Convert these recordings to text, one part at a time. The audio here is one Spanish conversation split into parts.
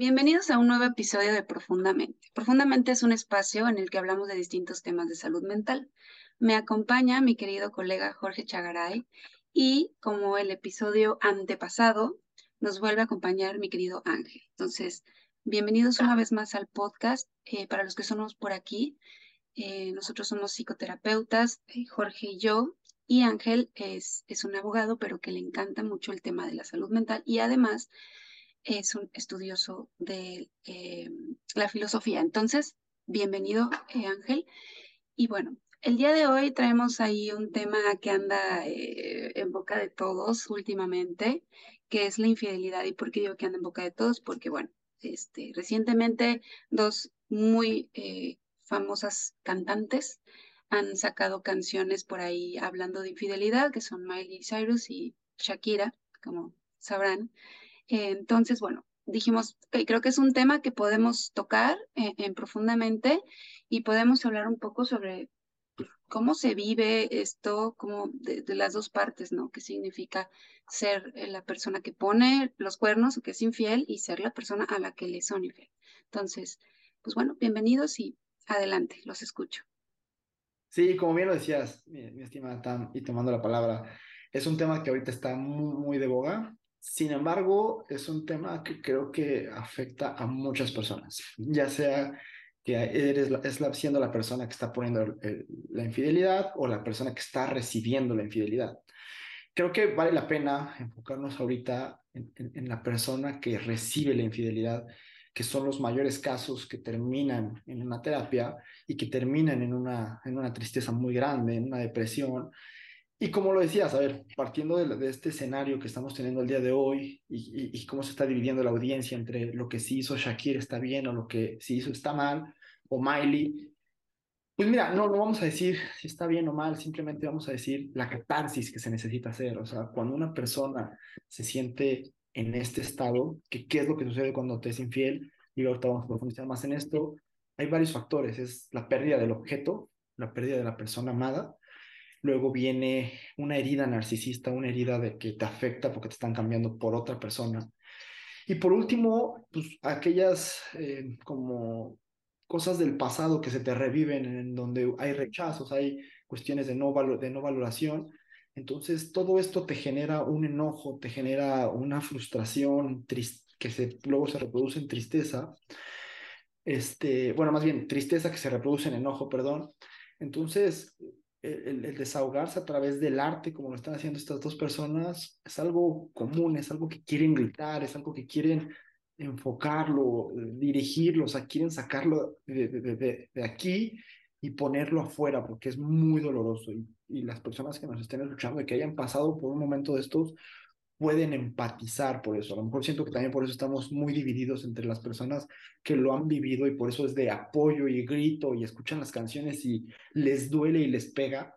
Bienvenidos a un nuevo episodio de Profundamente. Profundamente es un espacio en el que hablamos de distintos temas de salud mental. Me acompaña mi querido colega Jorge Chagaray y como el episodio antepasado, nos vuelve a acompañar mi querido Ángel. Entonces, bienvenidos una vez más al podcast. Eh, para los que somos por aquí, eh, nosotros somos psicoterapeutas, eh, Jorge y yo, y Ángel es, es un abogado, pero que le encanta mucho el tema de la salud mental y además es un estudioso de eh, la filosofía. Entonces, bienvenido, eh, Ángel. Y bueno, el día de hoy traemos ahí un tema que anda eh, en boca de todos últimamente, que es la infidelidad. ¿Y por qué digo que anda en boca de todos? Porque, bueno, este, recientemente dos muy famosas cantantes han sacado canciones por ahí hablando de infidelidad, que son Miley Cyrus y Shakira, como sabrán. Entonces, bueno, dijimos, creo que es un tema que podemos tocar eh, en, profundamente y podemos hablar un poco sobre cómo se vive esto, como de, las dos partes, ¿no? ¿Qué significa ser eh, la persona que pone los cuernos o que es infiel y ser la persona a la que le son infiel? Entonces, pues bueno, bienvenidos y adelante, los escucho. Sí, como bien lo decías, mi, estimada Tam, y tomando la palabra, es un tema que ahorita está muy, muy de boga. Sin embargo, es un tema que creo que afecta a muchas personas, ya sea que eres es la, siendo la persona que está poniendo la infidelidad o la persona que está recibiendo la infidelidad. Creo que vale la pena enfocarnos ahorita en, en la persona que recibe la infidelidad, que son los mayores casos que terminan en una terapia y que terminan en una, en una tristeza muy grande, en una depresión, y como lo decías, a ver, partiendo de, este escenario que estamos teniendo el día de hoy y, cómo se está dividiendo la audiencia entre lo que sí hizo Shakira está bien o lo que sí hizo está mal, o Miley, pues mira, no, no vamos a decir si está bien o mal, simplemente vamos a decir la catarsis que se necesita hacer. O sea, cuando una persona se siente en este estado, que qué es lo que sucede cuando te es infiel, y ahorita vamos a profundizar más en esto, hay varios factores, es la pérdida del objeto, la pérdida de la persona amada, Luego viene una herida narcisista, una herida de que te afecta porque te están cambiando por otra persona. Y por último, pues aquellas eh, como cosas del pasado que se te reviven en donde hay rechazos, hay cuestiones de no, de no valoración. Entonces, todo esto te genera un enojo, te genera una frustración que se, luego se reproduce en tristeza. Este, bueno, más bien tristeza que se reproduce en enojo, perdón. Entonces, el, desahogarse a través del arte, como lo están haciendo estas dos personas, es algo común, es algo que quieren gritar, es algo que quieren enfocarlo, dirigirlo, o sea, quieren sacarlo de, aquí y ponerlo afuera, porque es muy doloroso. Y, y, las personas que nos estén escuchando y que hayan pasado por un momento de estos, pueden empatizar por eso. A lo mejor siento que también por eso estamos muy divididos entre las personas que lo han vivido y por eso es de apoyo y grito y escuchan las canciones y les duele y les pega.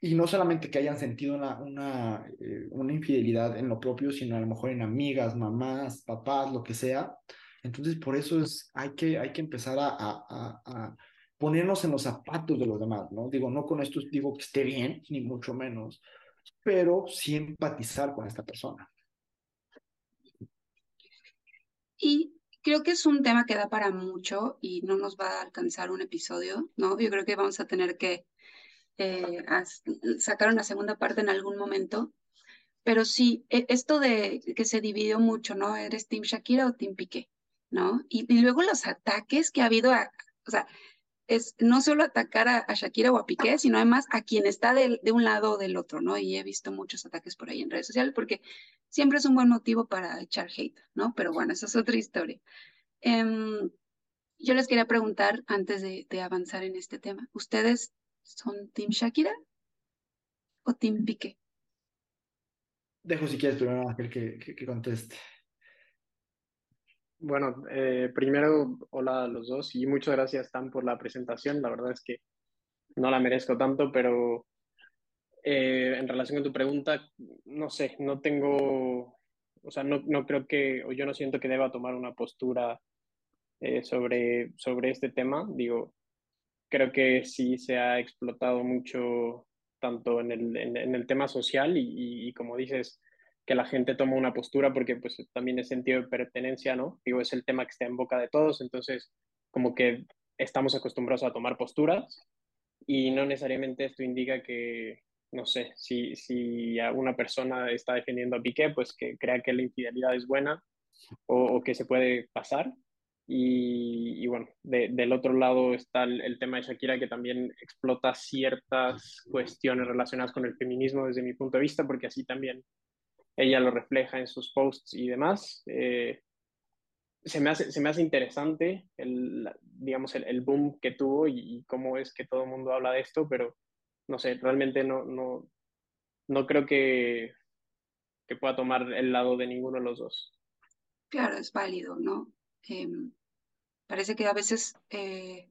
Y no solamente que hayan sentido una, una, eh, una infidelidad en lo propio, sino a lo mejor en amigas, mamás, papás, lo que sea. Entonces, por eso es, hay, que, hay que empezar a, a, a ponernos en los zapatos de los demás, ¿no? Digo, no con esto digo que esté bien, ni mucho menos, pero sí empatizar con esta persona. Y creo que es un tema que da para mucho y no nos va a alcanzar un episodio, ¿no? Yo creo que vamos a tener que eh, sacar una segunda parte en algún momento. Pero sí, e, esto de que se dividió mucho, ¿no? ¿Eres Team Shakira o Team Piqué? ¿No? Y, y luego los ataques que ha habido, a, o sea, es no solo atacar a, Shakira o a Piqué, sino además a quien está de, un lado o del otro, ¿no? Y he visto muchos ataques por ahí en redes sociales porque siempre es un buen motivo para echar hate, ¿no? Pero bueno, esa es otra historia. Em, yo les quería preguntar antes de, avanzar en este tema, ¿ustedes son Team Shakira o Team Piqué? Dejo si quieres primero a que, que conteste. Bueno, eh, primero, hola a los dos y muchas gracias, Tan, por la presentación. La verdad es que no la merezco tanto, pero eh, en relación a tu pregunta, no sé, no tengo, o sea, no, no creo que, o yo no siento que deba tomar una postura eh, sobre, sobre este tema. Digo, creo que sí se ha explotado mucho tanto en el, en, el tema social y, y, como dices, que la gente toma una postura porque pues también es sentido de pertenencia, ¿no? Digo, es el tema que está en boca de todos, entonces como que estamos acostumbrados a tomar posturas y no necesariamente esto indica que, no sé, si, si una persona está defendiendo a Piqué, pues que crea que la infidelidad es buena o, que se puede pasar. Y, bueno, del otro lado está el, tema de Shakira, que también explota ciertas cuestiones relacionadas con el feminismo desde mi punto de vista, porque así también ella lo refleja en sus posts y demás. Eh, se, me hace, se me hace interesante el, digamos, el, boom que tuvo y, cómo es que todo el mundo habla de esto, pero no sé, realmente no, no, no creo que, que pueda tomar el lado de ninguno de los dos. Claro, es válido, ¿no? Em, parece que a veces eh,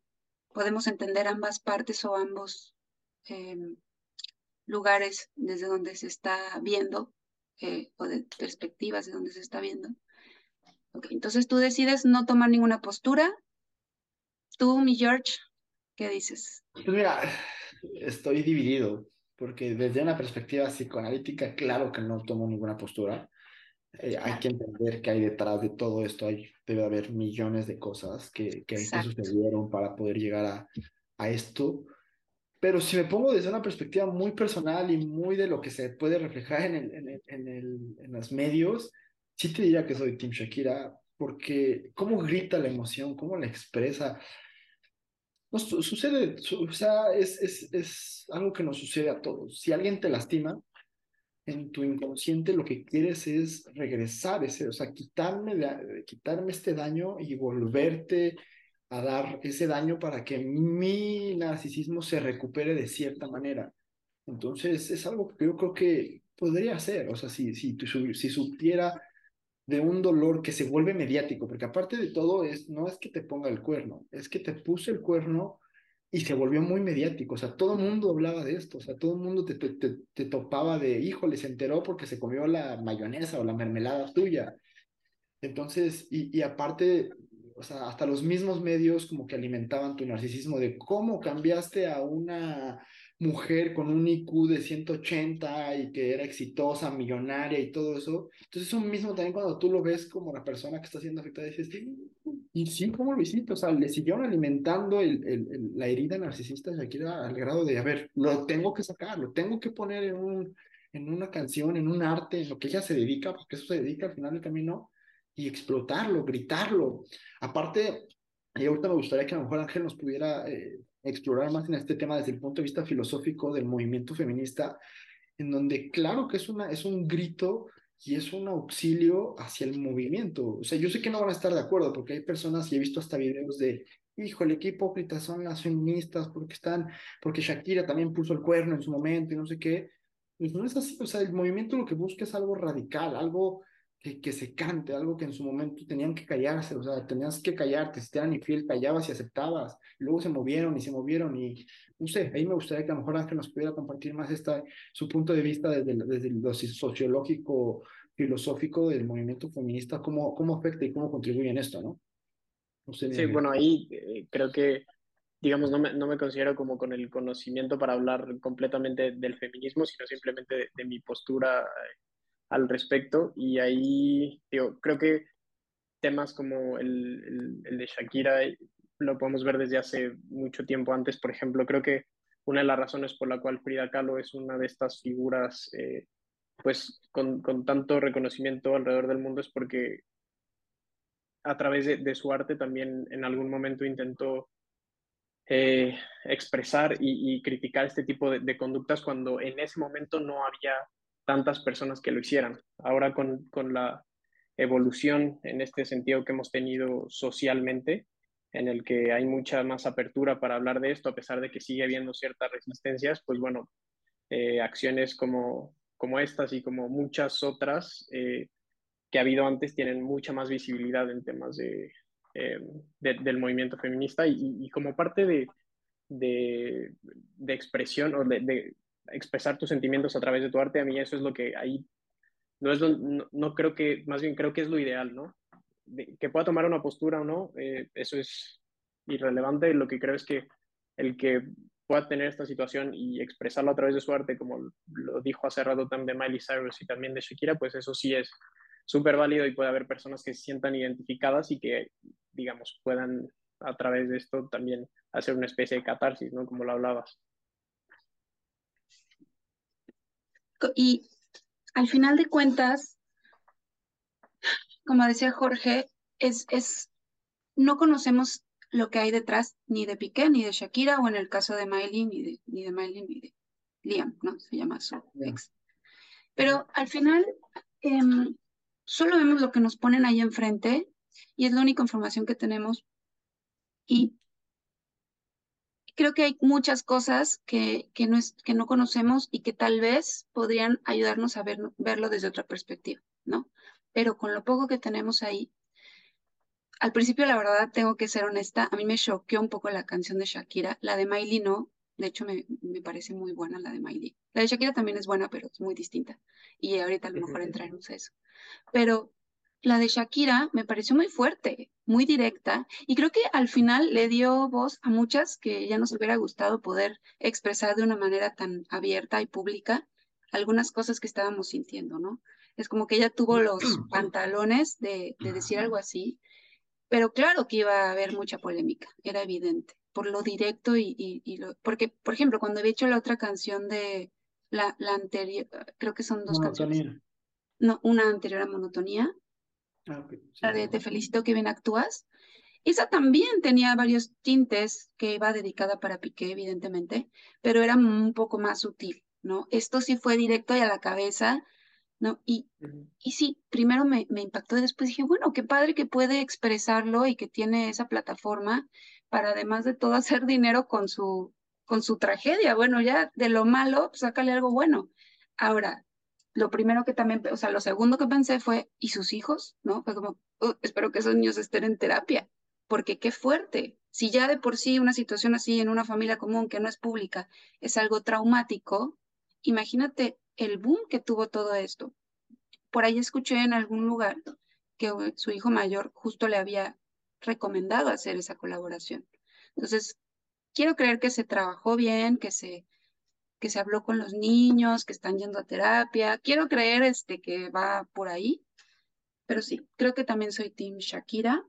podemos entender ambas partes o ambos em, lugares desde donde se está viendo eh, o de perspectivas de donde se está viendo. entonces tú decides no tomar ninguna postura. Tú, mi George, ¿qué dices? Pues mira, estoy dividido, porque desde una perspectiva psicoanalítica, claro que no tomo ninguna postura. Eh, hay que entender que hay detrás de todo esto, hay, debe haber millones de cosas que, que, que sucedieron para poder llegar a, a esto. Pero si me pongo desde una perspectiva muy personal y muy de lo que se puede reflejar en, el, en, el, en, el, en los medios, sí te diría que soy Team Shakira, porque cómo grita la emoción, cómo la expresa. No, sucede, o sea, es, es, es algo que nos sucede a todos. Si alguien te lastima, en tu inconsciente lo que quieres es regresar, ese, o sea, quitarme, quitarme este daño y volverte a dar ese daño para que mi narcisismo se recupere de cierta manera. Entonces, es algo que yo creo que podría ser, o sea, si, si, si supiera de un dolor que se vuelve mediático, porque aparte de todo, es, no es que te ponga el cuerno, es que te puse el cuerno y se volvió muy mediático, o sea, todo el mundo hablaba de esto, o sea, todo el mundo te, te, te, topaba de, híjole, se enteró porque se comió la mayonesa o la mermelada tuya. Entonces, y, y aparte, o sea, hasta los mismos medios como que alimentaban tu narcisismo de cómo cambiaste a una mujer con un IQ de 180 y que era exitosa, millonaria y todo eso. Entonces eso mismo también cuando tú lo ves como la persona que está siendo afectada, dices, y sí, ¿cómo lo hiciste? O sea, le siguieron alimentando el, el, la herida narcisista de Shakira al grado de, a ver, lo tengo que sacar, lo tengo que poner en, un, en una canción, en un arte, en lo que ella se dedica, porque eso se dedica al final del camino y explotarlo, gritarlo. Aparte, y ahorita me gustaría que a lo mejor Ángel nos pudiera eh, explorar más en este tema desde el punto de vista filosófico del movimiento feminista, en donde claro que es, una, es un grito y es un auxilio hacia el movimiento. O sea, yo sé que no van a estar de acuerdo porque hay personas y he visto hasta videos de, híjole, qué hipócritas son las feministas porque están, porque Shakira también puso el cuerno en su momento y no sé qué. Pues no es así, o sea, el movimiento lo que busca es algo radical, algo que, que, se cante, algo que en su momento tenían que callarse, o sea, tenías que callarte, si te eran infiel, callabas y aceptabas, luego se movieron y se movieron y, no sé, ahí me gustaría que a lo mejor Ángel nos pudiera compartir más esta, su punto de vista desde, desde lo sociológico, filosófico del movimiento feminista, cómo, cómo afecta y cómo contribuye en esto, ¿no? sí, bueno, ahí eh, creo que digamos, no me, no me, considero como con el conocimiento para hablar completamente del feminismo, sino simplemente de, de mi postura al respecto. Y ahí, digo, creo que temas como el, el, de Shakira lo podemos ver desde hace mucho tiempo antes. Por ejemplo, creo que una de las razones por la cual Frida Kahlo es una de estas figuras, eh, pues con, con, tanto reconocimiento alrededor del mundo es porque a través de, de su arte también en algún momento intentó eh, expresar y, y, criticar este tipo de, de, conductas cuando en ese momento no había tantas personas que lo hicieran. Ahora con, con la evolución en este sentido que hemos tenido socialmente, en el que hay mucha más apertura para hablar de esto, a pesar de que sigue habiendo ciertas resistencias, pues bueno, eh, acciones como, como estas y como muchas otras eh, que ha habido antes tienen mucha más visibilidad en temas de, eh, del movimiento feminista y, como parte de, de, de expresión o de, expresar tus sentimientos a través de tu arte, a mí eso es lo que ahí, no, es no, creo que, más bien creo que es lo ideal, ¿no? que pueda tomar una postura o no, eh, eso es irrelevante, lo que creo es que el que pueda tener esta situación y expresarlo a través de su arte, como lo dijo hace rato también de Miley Cyrus y también de Shakira, pues eso sí es súper válido y puede haber personas que se sientan identificadas y que, digamos, puedan a través de esto también hacer una especie de catarsis, ¿no? Como lo hablabas. Y al final de cuentas, como decía Jorge, es, es, no conocemos lo que hay detrás ni de Piqué, ni de Shakira, o en el caso de Miley, ni de, ni de Miley, ni de Liam, ¿no? Se llama su ex. Pero al final, em, solo vemos lo que nos ponen ahí enfrente y es la única información que tenemos. Y creo que hay muchas cosas que, que, no, es, que no conocemos y que tal vez podrían ayudarnos a ver, verlo desde otra perspectiva, ¿no? Pero con lo poco que tenemos ahí, al principio, la verdad, tengo que ser honesta, a mí me choqueó un poco la canción de Shakira, la de Miley no, de hecho me, me parece muy buena la de Miley. La de Shakira también es buena, pero es muy distinta, y ahorita a lo mejor entraremos a eso. Pero la de Shakira me pareció muy fuerte, muy directa, y creo que al final le dio voz a muchas que ya nos hubiera gustado poder expresar de una manera tan abierta y pública algunas cosas que estábamos sintiendo, ¿no? Es como que ella tuvo los pantalones de, de decir algo así, pero claro que iba a haber mucha polémica, era evidente, por lo directo y, y, lo... Porque, por ejemplo, cuando había hecho la otra canción de la, la anterior, creo que son dos canciones. No, una anterior a Monotonía, ah, la de Te felicito que bien actúas. Esa también tenía varios tintes que iba dedicada para Piqué, evidentemente, pero era un poco más sutil, ¿no? Esto sí fue directo y a la cabeza, ¿no? Y, y sí, primero me, me impactó y después dije, bueno, qué padre que puede expresarlo y que tiene esa plataforma para además de todo hacer dinero con su, con su tragedia. Bueno, ya de lo malo, pues, sácale algo bueno. Ahora, lo primero que también, o sea, lo segundo que pensé fue, ¿y sus hijos? ¿No? Fue como, oh, espero que esos niños estén en terapia, porque qué fuerte. Si ya de por sí una situación así en una familia común que no es pública es algo traumático, imagínate el boom que tuvo todo esto. Por ahí escuché en algún lugar que su hijo mayor justo le había recomendado hacer esa colaboración. Entonces, quiero creer que se trabajó bien, que se, que se habló con los niños, que están yendo a terapia. Quiero creer este, que va por ahí. Pero sí, creo que también soy Team Shakira.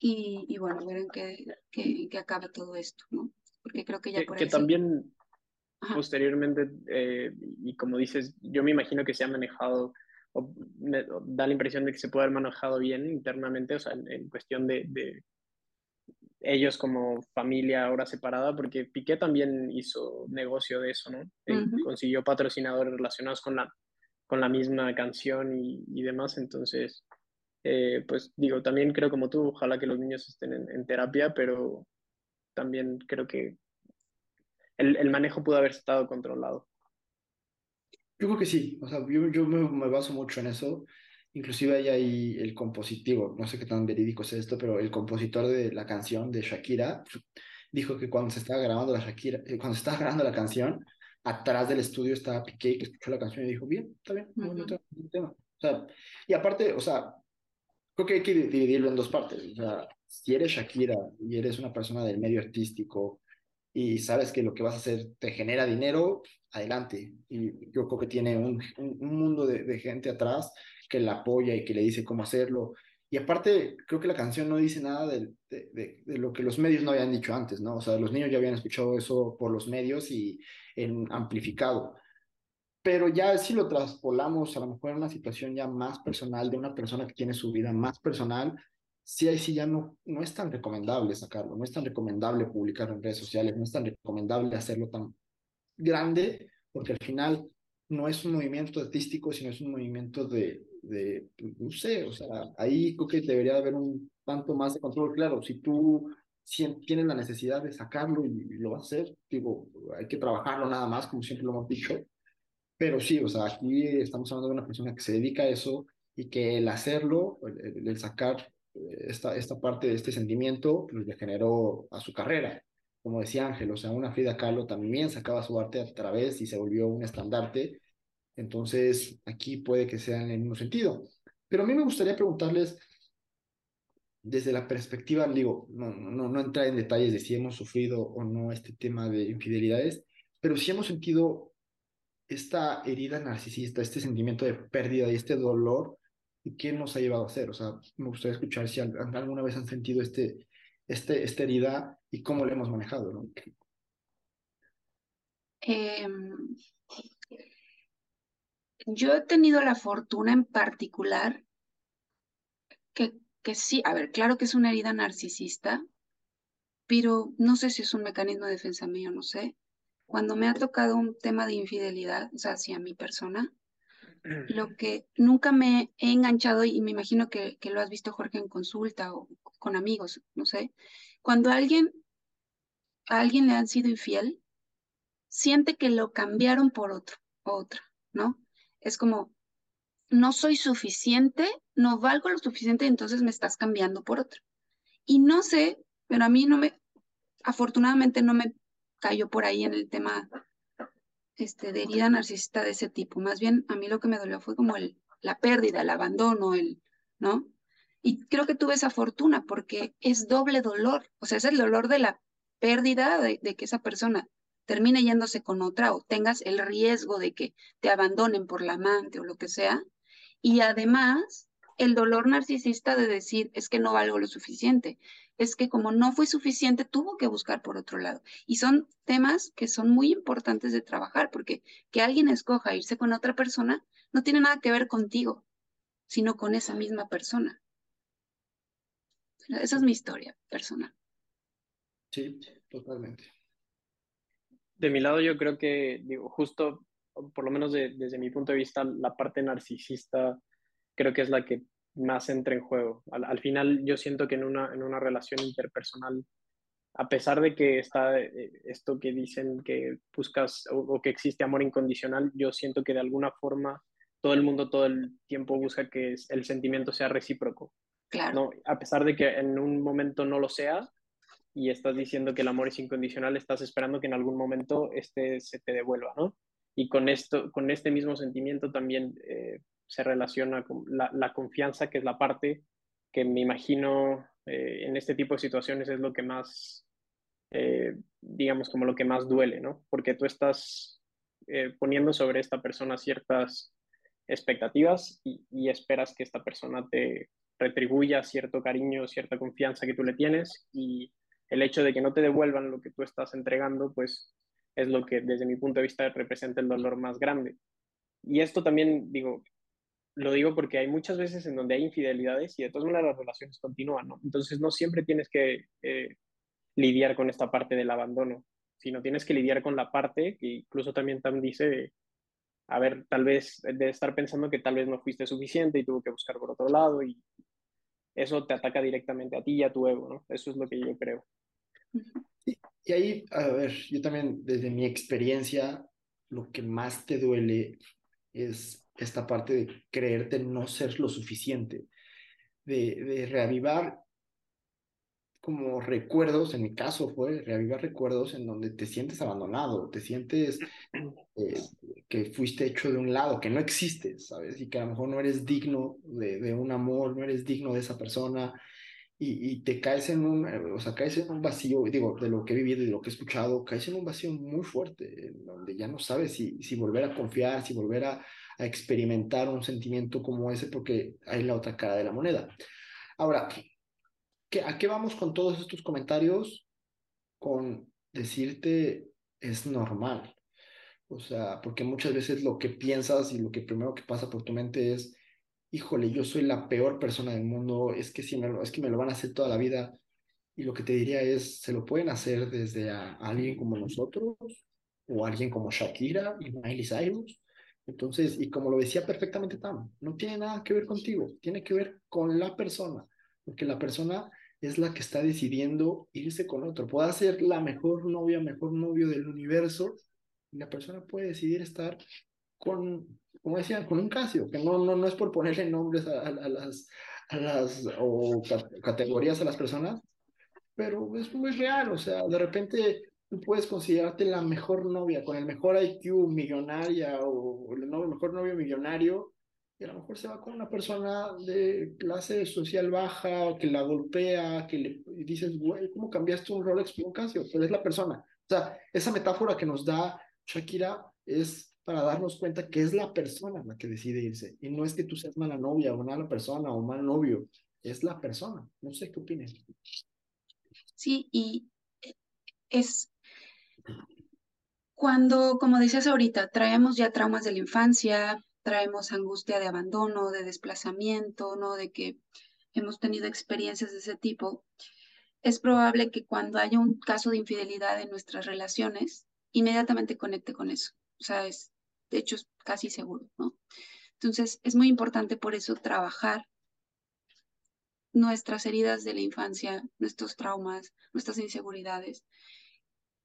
Y, y bueno, ver en qué, qué, acaba todo esto, ¿no? Porque creo que ya por ahí. Que también posteriormente, eh, y como dices, yo me imagino que se ha manejado, o me da la impresión de que se puede haber manejado bien internamente, o sea, en, cuestión de, de, ellos como familia ahora separada, porque Piqué también hizo negocio de eso, ¿no? Consiguió patrocinadores relacionados con la, con la misma canción y, y demás, entonces, eh, pues digo, también creo como tú, ojalá que los niños estén en terapia, pero también creo que el, manejo pudo haber estado controlado. Yo creo que sí, o sea, yo, yo me, baso mucho en eso. Inclusive hay ahí el compositivo, no sé qué tan verídico es esto, pero el compositor de la canción de Shakira dijo que cuando se estaba grabando la Shakira, eh, cuando se estaba grabando la canción, atrás del estudio estaba Piqué que escuchó la canción y dijo, bien, está bien, no, tema. O sea, y aparte, o sea, creo que hay que dividirlo en dos partes. O sea, si eres Shakira y eres una persona del medio artístico y sabes que lo que vas a hacer te genera dinero, adelante. Y yo creo que tiene un, un, mundo de, de, gente atrás que la apoya y que le dice cómo hacerlo. Y aparte, creo que la canción no dice nada de, de, de, lo que los medios no habían dicho antes, ¿no? O sea, los niños ya habían escuchado eso por los medios y en amplificado. Pero ya si lo traspolamos a lo mejor en una situación ya más personal, de una persona que tiene su vida más personal, sí ahí sí ya no, no es tan recomendable sacarlo, no es tan recomendable publicarlo en redes sociales, no es tan recomendable hacerlo tan grande, porque al final no es un movimiento artístico, sino es un movimiento de, de no sé, o sea, ahí creo que debería haber un tanto más de control. Claro, si tú tienes la necesidad de sacarlo y, lo vas a hacer, digo, hay que trabajarlo nada más, como siempre lo hemos dicho. Pero sí, o sea, aquí estamos hablando de una persona que se dedica a eso y que el hacerlo, el sacar esta, esta parte de este sentimiento pues, le generó a su carrera. Como decía Ángel, o sea, una Frida Kahlo también sacaba su arte a través y se volvió un estandarte. Entonces, aquí puede que sea en el mismo sentido. Pero a mí me gustaría preguntarles, desde la perspectiva, digo, no, no, no entrar en detalles de si hemos sufrido o no este tema de infidelidades, pero sí hemos sentido esta herida narcisista, este sentimiento de pérdida y este dolor, ¿y quién nos ha llevado a hacer? O sea, me gustaría escuchar si alguna vez han sentido este, este, esta herida y cómo la hemos manejado, ¿no? Em, yo he tenido la fortuna en particular que, que sí, a ver, claro que es una herida narcisista, pero no sé si es un mecanismo de defensa mío, no sé. Cuando me ha tocado un tema de infidelidad, o sea, hacia mi persona, lo que nunca me he enganchado, y me imagino que, que lo has visto, Jorge, en consulta o con amigos, no sé, cuando alguien, alguien le han sido infiel, siente que lo cambiaron por otro, otra, ¿no? Es como, no soy suficiente, no valgo lo suficiente, entonces me estás cambiando por otro. Y no sé, pero a mí no me, afortunadamente no me cayó por ahí en el tema este, de herida narcisista de ese tipo. Más bien, a mí lo que me dolió fue como el, la pérdida, el abandono, el, ¿no? Y creo que tuve esa fortuna porque es doble dolor. O sea, es el dolor de la pérdida de, de que esa persona termine yéndose con otra o tengas el riesgo de que te abandonen por la amante o lo que sea. Y además, el dolor narcisista de decir, es que no valgo lo suficiente, es que como no fue suficiente, tuvo que buscar por otro lado. Y son temas que son muy importantes de trabajar, porque que alguien escoja irse con otra persona no tiene nada que ver contigo, sino con esa misma persona. Esa es mi historia personal. Sí, totalmente de mi lado yo creo que, digo, justo, por lo menos desde mi punto de vista, la parte narcisista creo que es la que más entra en juego. Al, final yo siento que en una, en una relación interpersonal, a pesar de que está eh, esto que dicen que buscas o, que existe amor incondicional, yo siento que de alguna forma todo el mundo todo el tiempo busca que el sentimiento sea recíproco. Claro. ¿no? A pesar de que en un momento no lo sea, y estás diciendo que el amor es incondicional, estás esperando que en algún momento este se te devuelva, ¿no? Y con, esto, con este mismo sentimiento también eh, se relaciona con la, confianza, que es la parte que me imagino eh, en este tipo de situaciones es lo que más, eh, digamos, como lo que más duele, ¿no? Porque tú estás poniendo sobre esta persona ciertas expectativas y esperas que esta persona te retribuya cierto cariño, cierta confianza que tú le tienes y el hecho de que no te devuelvan lo que tú estás entregando, pues es lo que desde mi punto de vista representa el dolor más grande. Y esto también, digo, lo digo porque hay muchas veces en donde hay infidelidades y de todas maneras las relaciones continúan, ¿no? Entonces no siempre tienes que eh, lidiar con esta parte del abandono, sino tienes que lidiar con la parte que incluso también Tam dice, a ver, tal vez de estar pensando que tal vez no fuiste suficiente y tuvo que buscar por otro lado y eso te ataca directamente a ti y a tu ego, ¿no? Eso es lo que yo creo. Y ahí, a ver, yo también desde mi experiencia, lo que más te duele es esta parte de creerte no ser lo suficiente, de, reavivar como recuerdos, en mi caso fue reavivar recuerdos en donde te sientes abandonado, te sientes eh, que fuiste hecho de un lado, que no existes, ¿sabes? Y que a lo mejor no eres digno de un amor, no eres digno de esa persona, y, te caes en un, eh, o sea, caes en un vacío, digo, de lo que he vivido y de lo que he escuchado, caes en un vacío muy fuerte, donde ya no sabes si, si volver a confiar, si volver a, a, experimentar un sentimiento como ese, porque hay la otra cara de la moneda. Ahora, ¿qué, ¿a qué vamos con todos estos comentarios? Con decirte es normal. O sea, porque muchas veces lo que piensas y lo que primero que pasa por tu mente es, híjole, yo soy la peor persona del mundo, es que, si me lo, es que me lo van a hacer toda la vida. Y lo que te diría es, se lo pueden hacer desde a, alguien como nosotros o alguien como Shakira y Miley Cyrus. Entonces, y como lo decía perfectamente Tam, no tiene nada que ver contigo, tiene que ver con la persona, porque la persona es la que está decidiendo irse con otro. Puede ser la mejor novia, mejor novio del universo, y la persona puede decidir estar con, como decían, con un Casio, que no, no, no es por ponerle nombres a, a, las, a las o categorías a las personas, pero es muy real, o sea, de repente tú puedes considerarte la mejor novia, con el mejor IQ millonaria o el mejor novio millonario, y a lo mejor se va con una persona de clase social baja, que la golpea, que le dices, güey, ¿cómo cambiaste un Rolex por un Casio? Pero es la persona. O sea, esa metáfora que nos da Shakira es para darnos cuenta que es la persona la que decide irse. Y no es que tú seas mala novia o mala persona o mal novio, es la persona. No sé qué opinas. Sí, y es cuando, como decías ahorita, traemos ya traumas de la infancia, traemos angustia de abandono, de desplazamiento, ¿no? De que hemos tenido experiencias de ese tipo, es probable que cuando haya un caso de infidelidad en nuestras relaciones, inmediatamente conecte con eso. O sea, es, de hecho, es casi seguro, ¿no? Entonces, es muy importante por eso trabajar nuestras heridas de la infancia, nuestros traumas, nuestras inseguridades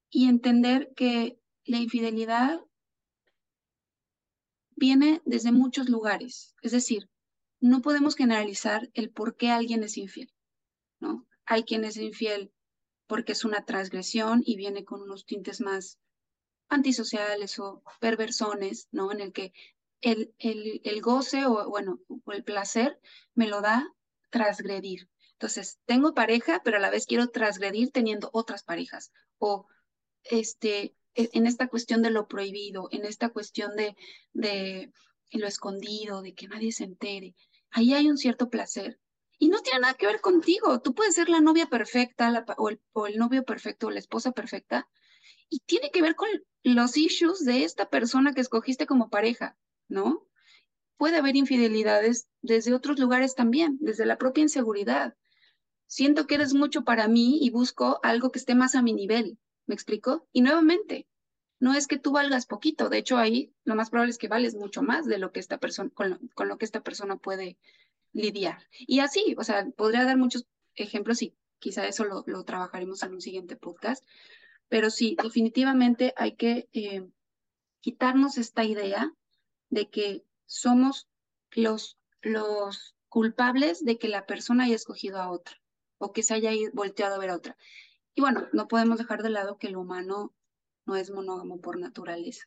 y entender que la infidelidad viene desde muchos lugares. Es decir, no podemos generalizar el por qué alguien es infiel, ¿no? Hay quien es infiel porque es una transgresión y viene con unos tintes más antisociales o perversones, ¿no? En el que el, el, el goce o, bueno, el placer me lo da transgredir. Entonces, tengo pareja, pero a la vez quiero transgredir teniendo otras parejas. O este, e, en esta cuestión de lo prohibido, en esta cuestión de, de lo escondido, de que nadie se entere. Ahí hay un cierto placer. Y no tiene nada que ver contigo. Tú puedes ser la novia perfecta o, el, o el novio perfecto o la esposa perfecta. Y tiene que ver con los issues de esta persona que escogiste como pareja, ¿no? Puede haber infidelidades desde otros lugares también, desde la propia inseguridad. Siento que eres mucho para mí y busco algo que esté más a mi nivel. ¿Me explico? Y nuevamente, no es que tú valgas poquito, de hecho ahí lo más probable es que vales mucho más de lo que esta persona, con lo, que esta persona puede lidiar. Y así, o sea, podría dar muchos ejemplos y quizá eso lo, lo trabajaremos en un siguiente podcast, pero sí, definitivamente hay que eh, quitarnos esta idea de que somos los, los culpables de que la persona haya escogido a otra o que se haya volteado a ver a otra. Y bueno, no podemos dejar de lado que el humano no es monógamo por naturaleza.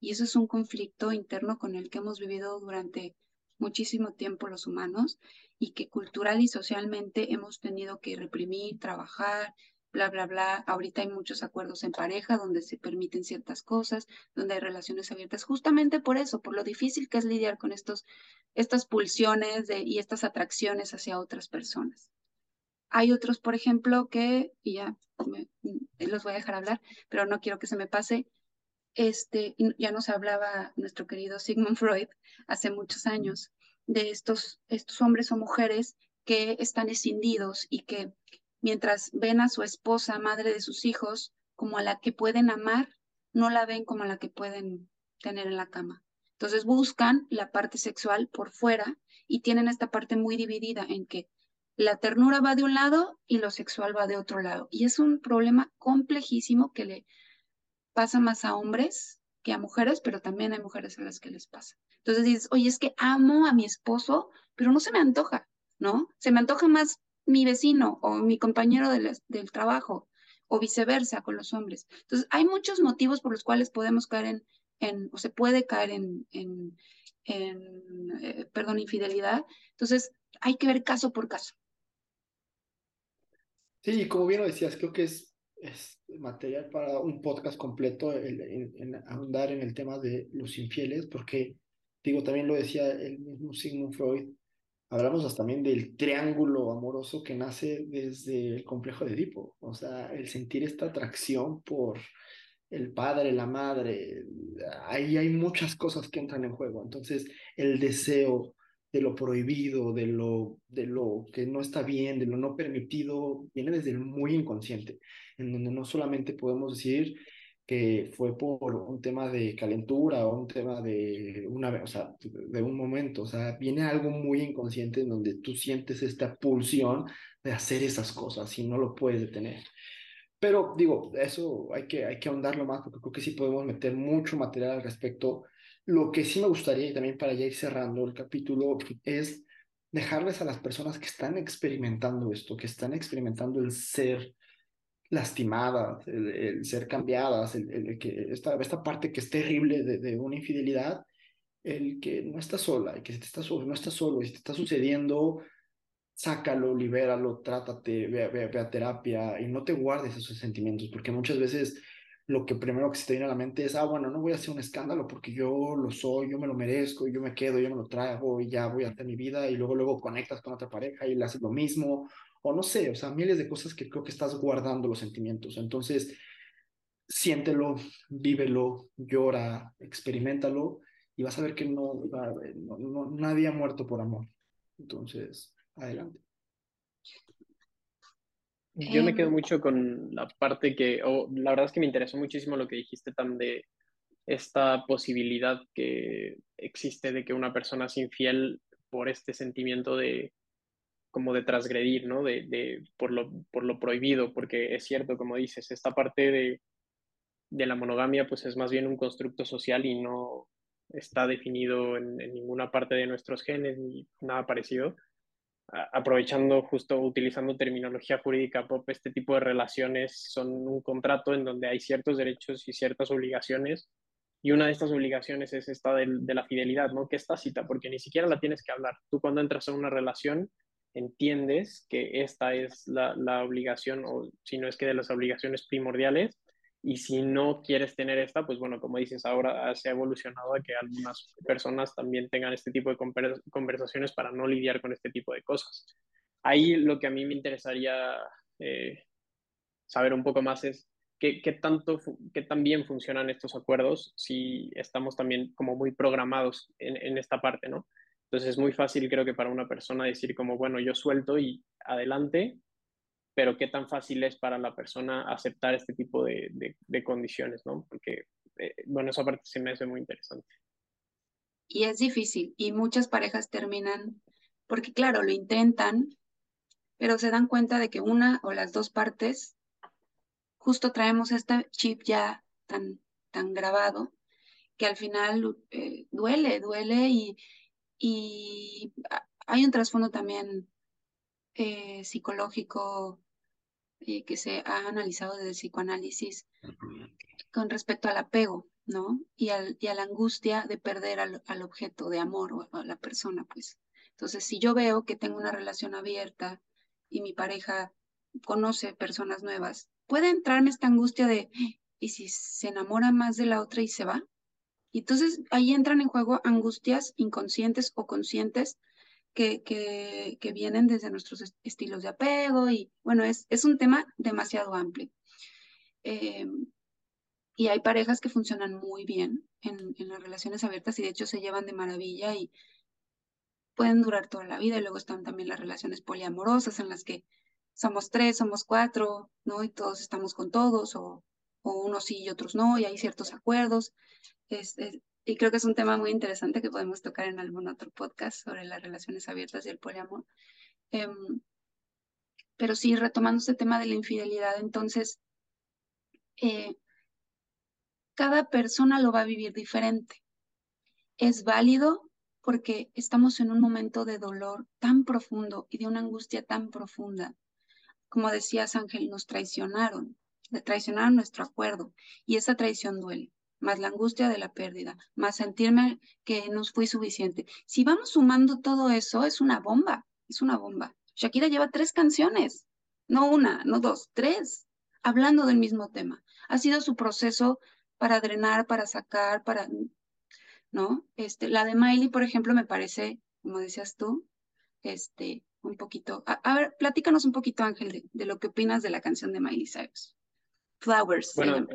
Y eso es un conflicto interno con el que hemos vivido durante muchísimo tiempo los humanos y que cultural y socialmente hemos tenido que reprimir, trabajar, bla, bla, bla. Ahorita hay muchos acuerdos en pareja donde se permiten ciertas cosas, donde hay relaciones abiertas, justamente por eso, por lo difícil que es lidiar con estos, estas pulsiones de, y estas atracciones hacia otras personas. Hay otros, por ejemplo, que, y ya los voy a dejar hablar, pero no quiero que se me pase, este, ya nos hablaba nuestro querido Sigmund Freud hace muchos años de estos, estos hombres o mujeres que están escindidos y que mientras ven a su esposa, madre de sus hijos, como a la que pueden amar, no la ven como a la que pueden tener en la cama. Entonces buscan la parte sexual por fuera y tienen esta parte muy dividida en que la ternura va de un lado y lo sexual va de otro lado. Y es un problema complejísimo que le pasa más a hombres que a mujeres, pero también hay mujeres a las que les pasa. Entonces dices, oye, es que amo a mi esposo, pero no se me antoja, ¿no? Se me antoja más mi vecino o mi compañero del, del trabajo o viceversa con los hombres. Entonces, hay muchos motivos por los cuales podemos caer en, en o se puede caer en, en, en eh, perdón, infidelidad. Entonces, hay que ver caso por caso. Sí, como bien lo decías, creo que es, es material para un podcast completo en, en, ahondar en el tema de los infieles, porque, digo, también lo decía el mismo Sigmund Freud, hablamos también del triángulo amoroso que nace desde el complejo de Edipo, o sea, el sentir esta atracción por el padre, la madre, ahí hay muchas cosas que entran en juego, entonces el deseo de lo prohibido, de lo, de lo que no está bien, de lo no permitido, viene desde el muy inconsciente, en donde no solamente podemos decir que fue por un tema de calentura o un tema de una o sea, de un momento, o sea, viene algo muy inconsciente en donde tú sientes esta pulsión de hacer esas cosas y no lo puedes detener. Pero digo, eso hay que, hay que ahondarlo más porque creo que sí podemos meter mucho material al respecto. Lo que sí me gustaría, y también para ya ir cerrando el capítulo, es dejarles a las personas que están experimentando esto, que están experimentando el ser lastimadas, el, ser cambiadas, el, que esta, esta parte que es terrible de, de, una infidelidad, el que no estás sola y que si te estás, no estás solo si te está sucediendo, sácalo, libéralo, trátate, ve, ve, a terapia y no te guardes esos sentimientos, porque muchas veces lo que primero que se te viene a la mente es, ah, bueno, no voy a hacer un escándalo porque yo lo soy, yo me lo merezco, yo me quedo, yo me lo traigo y ya voy a hacer mi vida y luego luego conectas con otra pareja y le haces lo mismo, o no sé, o sea, miles de cosas que creo que estás guardando los sentimientos. Entonces, siéntelo, vívelo, llora, experimentalo y vas a ver que no, no nadie ha muerto por amor. Entonces, adelante. Yo me quedo em, mucho con la parte que, o la verdad es que me interesó muchísimo lo que dijiste tan de esta posibilidad que existe de que una persona es infiel por este sentimiento de como de transgredir, ¿no? De, de por, lo, prohibido, porque es cierto, como dices, esta parte de, de la monogamia pues es más bien un constructo social y no está definido en ninguna parte de nuestros genes ni nada parecido aprovechando justo utilizando terminología jurídica pop, este tipo de relaciones son un contrato en donde hay ciertos derechos y ciertas obligaciones. Y una de estas obligaciones es esta de, la fidelidad, ¿no? Que es tácita, porque ni siquiera la tienes que hablar. Tú cuando entras en una relación entiendes que esta es la, la obligación, o si no es que de las obligaciones primordiales, y si no quieres tener esta, pues bueno, como dices, ahora se ha evolucionado a que algunas personas también tengan este tipo de conversaciones para no lidiar con este tipo de cosas. Ahí lo que a mí me interesaría eh, saber un poco más es qué, qué, tanto, qué tan bien funcionan estos acuerdos si estamos también como muy programados en, en esta parte, ¿no? Entonces es muy fácil creo que para una persona decir como, bueno, yo suelto y adelante, pero qué tan fácil es para la persona aceptar este tipo de, de, condiciones, ¿no? Porque, eh, bueno, esa parte se me hace muy interesante. Y es difícil, y muchas parejas terminan, porque claro, lo intentan, pero se dan cuenta de que una o las dos partes justo traemos este chip ya tan, tan grabado que al final eh, duele, duele y, y hay un trasfondo también eh, psicológico eh, que se ha analizado desde el psicoanálisis con respecto al apego, ¿no? Y, al, y a la angustia de perder al, al objeto de amor o a la persona, pues. Entonces, si yo veo que tengo una relación abierta y mi pareja conoce personas nuevas, puede entrarme esta angustia de, ¿y si se enamora más de la otra y se va? Entonces ahí entran en juego angustias inconscientes o conscientes que, que, vienen desde nuestros estilos de apego y bueno, es, es un tema demasiado amplio. Eh, y hay parejas que funcionan muy bien en, en, las relaciones abiertas y de hecho se llevan de maravilla y pueden durar toda la vida. Y luego están también las relaciones poliamorosas en las que somos tres, somos cuatro, ¿no? Y todos estamos con todos o, o unos sí y otros no, y hay ciertos acuerdos. Y creo que es un tema muy interesante que podemos tocar en algún otro podcast sobre las relaciones abiertas y el poliamor. Em, pero sí, retomando este tema de la infidelidad, entonces, eh, cada persona lo va a vivir diferente. Es válido porque estamos en un momento de dolor tan profundo y de una angustia tan profunda. Como decías, Ángel, nos traicionaron, traicionaron nuestro acuerdo y esa traición duele más la angustia de la pérdida, más sentirme que no fui suficiente. Si vamos sumando todo eso, es una bomba, es una bomba. Shakira lleva tres canciones, no una, no dos, tres, hablando del mismo tema. Ha sido su proceso para drenar, para sacar, para, ¿no? Este, la de Miley, por ejemplo, me parece, como decías tú, este, un poquito. A, ver, platícanos un poquito, Ángel, de, lo que opinas de la canción de Miley Cyrus. Flowers. Bueno,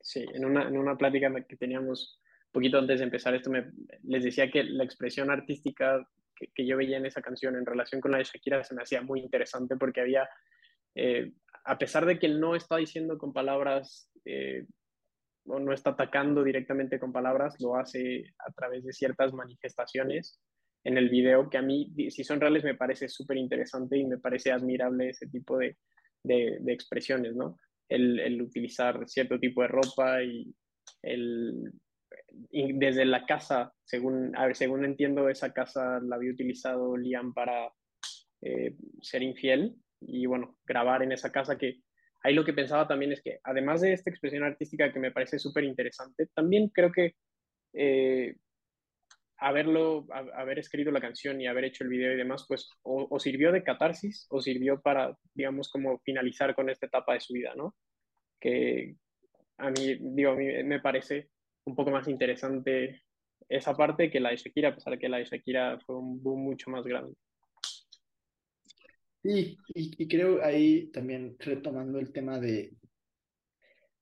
Sí, en una, en una plática que teníamos un poquito antes de empezar esto, me, les decía que la expresión artística que, que, yo veía en esa canción en relación con la de Shakira se me hacía muy interesante porque había, eh, a pesar de que él no está diciendo con palabras eh, o no está atacando directamente con palabras, lo hace a través de ciertas manifestaciones en el video que a mí, si son reales, me parece súper interesante y me parece admirable ese tipo de, de, de expresiones, ¿no? El, utilizar cierto tipo de ropa y, el, desde la casa, según, a ver, según entiendo, esa casa la había utilizado Liam para eh, ser infiel y bueno, grabar en esa casa que ahí lo que pensaba también es que además de esta expresión artística que me parece súper interesante, también creo que eh, haberlo, haber escrito la canción y haber hecho el video y demás, pues o, sirvió de catarsis o sirvió para, digamos, como finalizar con esta etapa de su vida, ¿no? Que a mí, digo, a mí me parece un poco más interesante esa parte que la de Shakira, a pesar de que la de Shakira fue un boom mucho más grande. Sí, y, y creo ahí también retomando el tema de,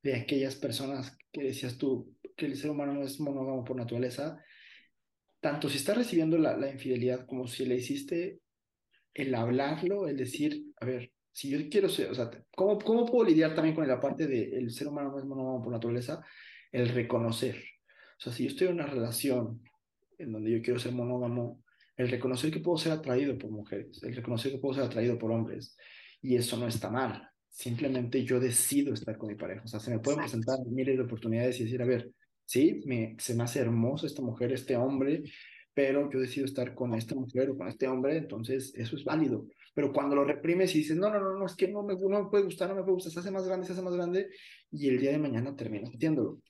de aquellas personas que decías tú, que el ser humano no es monógamo por naturaleza, tanto si está recibiendo la, la infidelidad como si le hiciste el hablarlo, el decir, a ver, si yo quiero ser, o sea, ¿cómo, cómo puedo lidiar también con la parte de el ser humano no es monógamo por naturaleza? El reconocer. O sea, si yo estoy en una relación en donde yo quiero ser monógamo, el reconocer que puedo ser atraído por mujeres, el reconocer que puedo ser atraído por hombres, y eso no está mal. Simplemente yo decido estar con mi pareja. O sea, se me pueden presentar miles de oportunidades y decir, a ver, sí, me, se me hace hermosa esta mujer, este hombre, pero yo decido estar con esta mujer o con este hombre, entonces eso es válido. Pero cuando lo reprimes y dices, no, no, no, no, es que no me, no me puede gustar, no me puede gustar, se hace más grande, se hace más grande, y el día de mañana terminas metiéndolo.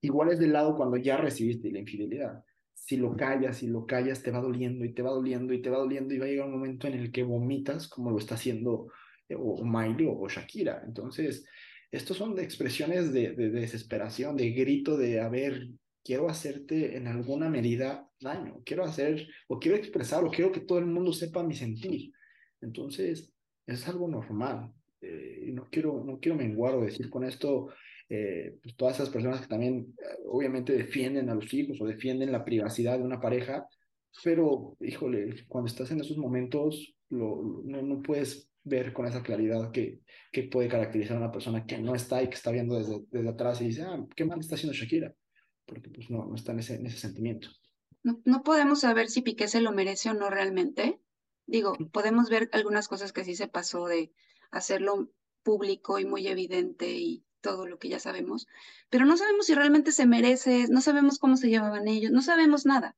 Igual es del lado cuando ya recibiste la infidelidad. Si lo callas, si lo callas, te va doliendo y te va doliendo y te va doliendo y va a llegar un momento en el que vomitas, como lo está haciendo eh, o Miley o Shakira. Entonces, estos son expresiones de, de, desesperación, de grito de, a ver, quiero hacerte en alguna medida daño, quiero hacer, o quiero expresar, o quiero que todo el mundo sepa mi sentir. Entonces, es algo normal. Eh, no, quiero, no quiero menguar o decir con esto, eh, pues todas esas personas que también eh, obviamente defienden a los hijos o defienden la privacidad de una pareja, pero híjole, cuando estás en esos momentos, lo, no, no puedes ver con esa claridad que, que puede caracterizar a una persona que no está y que está viendo desde, desde atrás y dice, ah, qué mal está haciendo Shakira, porque pues no, no está en ese, en ese sentimiento. No, no podemos saber si Piqué se lo merece o no realmente. Digo, podemos ver algunas cosas que sí se pasó de hacerlo público y muy evidente y todo lo que ya sabemos, pero no sabemos si realmente se merece, no sabemos cómo se llevaban ellos, no sabemos nada.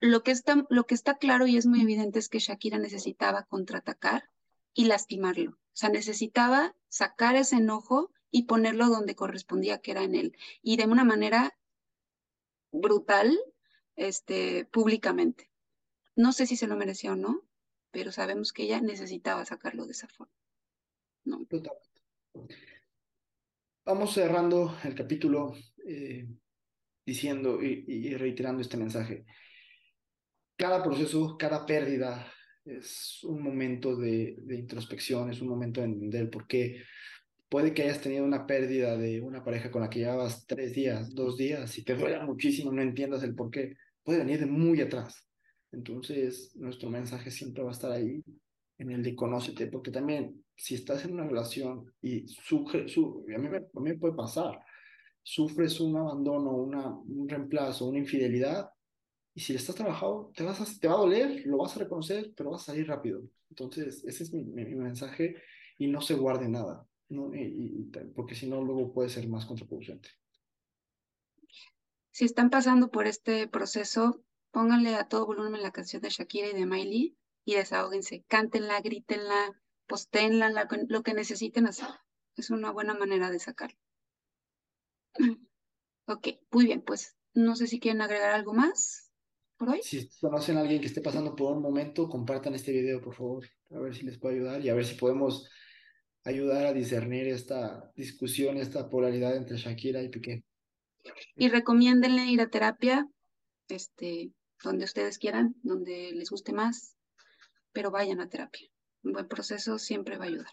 Lo que está, lo que está claro y es muy evidente es que Shakira necesitaba contraatacar y lastimarlo. O sea, necesitaba sacar ese enojo y ponerlo donde correspondía, que era en él, y de una manera brutal, este, públicamente. No sé si se lo merecía o no, pero sabemos que ella necesitaba sacarlo de esa forma. ¿no? Vamos cerrando el capítulo eh, diciendo y, y reiterando este mensaje. Cada proceso, cada pérdida, es un momento de, de, introspección, es un momento de entender por qué puede que hayas tenido una pérdida de una pareja con la que llevabas tres días, dos días, y te duele muchísimo, no entiendas el por qué, puede venir de muy atrás. Entonces, nuestro mensaje siempre va a estar ahí, en el de conócete, porque también si estás en una relación y sufre, su, a, mí me, a mí me puede pasar, sufres un abandono, una, un reemplazo, una infidelidad, y si estás trabajando, te, vas a, te va a doler, lo vas a reconocer, pero vas a salir rápido. Entonces, ese es mi, mi, mi mensaje y no se guarde nada, porque si no, luego puede ser más contraproducente. Si están pasando por este proceso, pónganle a todo volumen la canción de Shakira y de Miley y desahóguense, cántenla, grítenla, posténla, la, lo que necesiten hacer. Es una buena manera de sacarlo. Ok, muy bien, pues no sé si quieren agregar algo más. Si conocen a alguien que esté pasando por un momento, compartan este video, por favor, a ver si les puede ayudar y a ver si podemos ayudar a discernir esta discusión, esta polaridad entre Shakira y Piqué. Y recomiéndenle ir a terapia, este, donde ustedes quieran, donde les guste más, pero vayan a terapia. Un buen proceso siempre va a ayudar.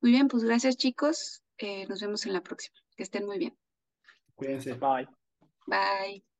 Muy bien, pues gracias chicos. Eh, nos vemos en la próxima. Que estén muy bien. Cuídense. Bye. Bye.